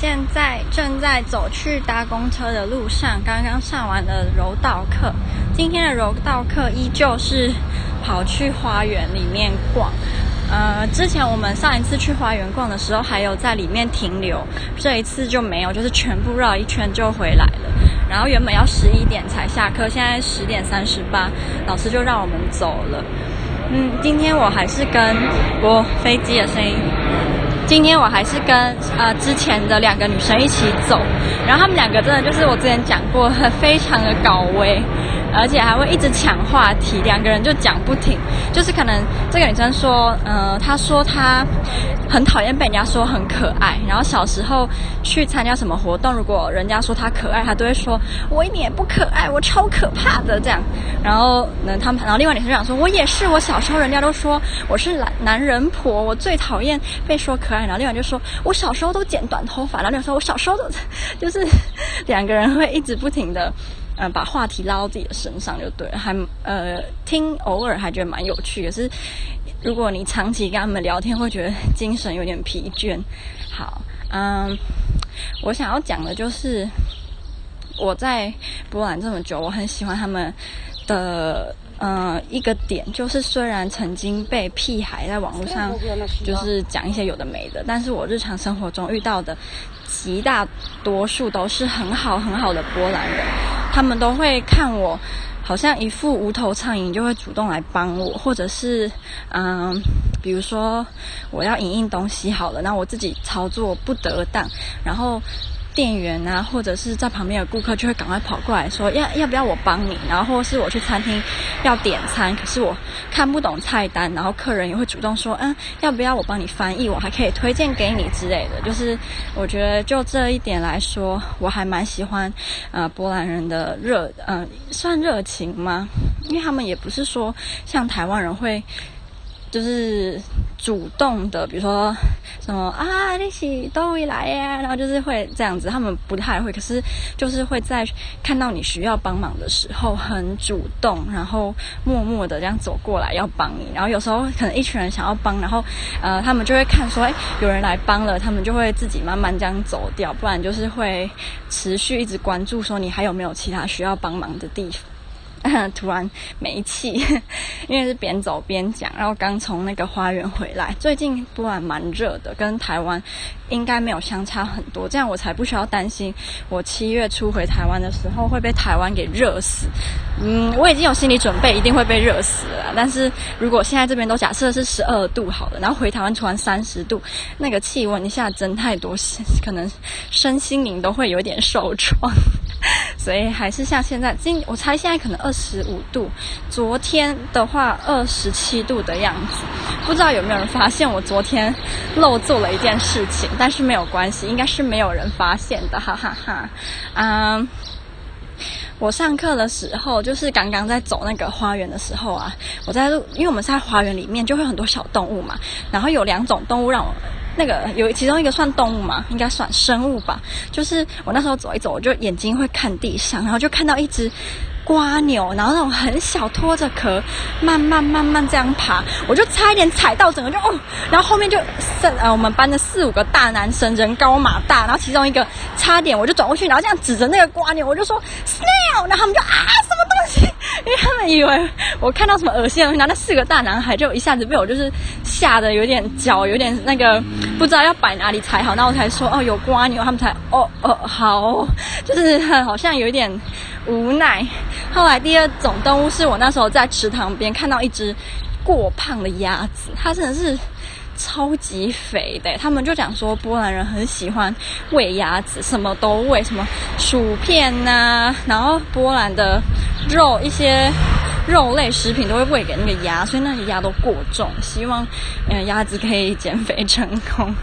现在正在走去搭公车的路上，刚刚上完了柔道课。今天的柔道课依旧是跑去花园里面逛。呃，之前我们上一次去花园逛的时候，还有在里面停留，这一次就没有，就是全部绕一圈就回来了。然后原本要十一点才下课，现在十点三十八，老师就让我们走了。嗯，今天我还是跟过飞机的声音。今天我还是跟呃之前的两个女生一起走，然后她们两个真的就是我之前讲过，非常的搞威。而且还会一直抢话题，两个人就讲不停。就是可能这个女生说，呃，她说她很讨厌被人家说很可爱。然后小时候去参加什么活动，如果人家说她可爱，她都会说我一点也不可爱，我超可怕的这样。然后呢，他们，然后另外女生就讲说，我也是，我小时候人家都说我是男男人婆，我最讨厌被说可爱。然后另外就说我小时候都剪短头发，然后另外说我小时候都就是两个人会一直不停的。嗯、呃，把话题拉到自己的身上就对了，还呃听偶尔还觉得蛮有趣，可是如果你长期跟他们聊天，会觉得精神有点疲倦。好，嗯，我想要讲的就是我在波兰这么久，我很喜欢他们的呃一个点，就是虽然曾经被屁孩在网络上就是讲一些有的没的，但是我日常生活中遇到的极大多数都是很好很好的波兰人。他们都会看我，好像一副无头苍蝇，就会主动来帮我，或者是，嗯，比如说我要影印东西好了，那我自己操作不得当，然后。店员啊，或者是在旁边的顾客就会赶快跑过来说，要要不要我帮你？然后或是我去餐厅要点餐，可是我看不懂菜单，然后客人也会主动说，嗯，要不要我帮你翻译？我还可以推荐给你之类的。就是我觉得就这一点来说，我还蛮喜欢，呃，波兰人的热，嗯、算热情吗？因为他们也不是说像台湾人会。就是主动的，比如说什么啊，你是都会来呀，然后就是会这样子。他们不太会，可是就是会在看到你需要帮忙的时候很主动，然后默默的这样走过来要帮你。然后有时候可能一群人想要帮，然后呃，他们就会看说，哎，有人来帮了，他们就会自己慢慢这样走掉，不然就是会持续一直关注说你还有没有其他需要帮忙的地方。突然没气，因为是边走边讲，然后刚从那个花园回来。最近突然蛮热的，跟台湾应该没有相差很多，这样我才不需要担心我七月初回台湾的时候会被台湾给热死。嗯，我已经有心理准备，一定会被热死了。但是如果现在这边都假设是十二度好了，然后回台湾突然三十度，那个气温一下增太多，可能身心灵都会有点受创。所以还是像现在，今我猜现在可能二十十五度，昨天的话二十七度的样子。不知道有没有人发现我昨天漏做了一件事情，但是没有关系，应该是没有人发现的，哈哈哈。嗯，我上课的时候，就是刚刚在走那个花园的时候啊，我在，因为我们是在花园里面，就会很多小动物嘛，然后有两种动物让我。那个有其中一个算动物嘛？应该算生物吧。就是我那时候走一走，我就眼睛会看地上，然后就看到一只瓜牛，然后那种很小，拖着壳，慢慢慢慢这样爬，我就差一点踩到，整个就哦，然后后面就剩呃我们班的四五个大男生，人高马大，然后其中一个差点我就转过去，然后这样指着那个瓜牛，我就说 snail，然后他们就啊什么？因为他们以为我看到什么恶心的东西，然后那四个大男孩就一下子被我就是吓得有点脚有点那个。不知道要摆哪里才好，那我才说哦，有瓜牛，他们才哦哦好，就是好像有一点无奈。后来第二种动物是我那时候在池塘边看到一只过胖的鸭子，它真的是超级肥的。他们就讲说波兰人很喜欢喂鸭子，什么都喂，什么薯片呐、然后波兰的肉一些。肉类食品都会喂给那个鸭，所以那个鸭都过重。希望，嗯，鸭子可以减肥成功。